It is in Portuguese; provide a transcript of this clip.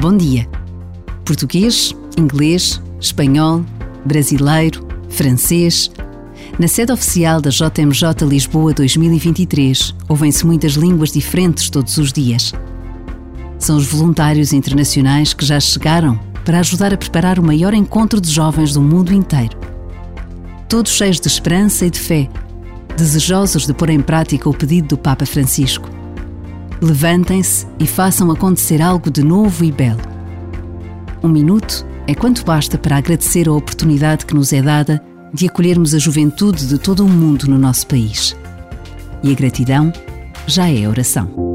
Bom dia. Português, inglês, espanhol, brasileiro, francês. Na sede oficial da JMJ Lisboa 2023, ouvem-se muitas línguas diferentes todos os dias. São os voluntários internacionais que já chegaram para ajudar a preparar o maior encontro de jovens do mundo inteiro. Todos cheios de esperança e de fé, desejosos de pôr em prática o pedido do Papa Francisco Levantem-se e façam acontecer algo de novo e belo. Um minuto é quanto basta para agradecer a oportunidade que nos é dada de acolhermos a juventude de todo o mundo no nosso país. E a gratidão já é oração.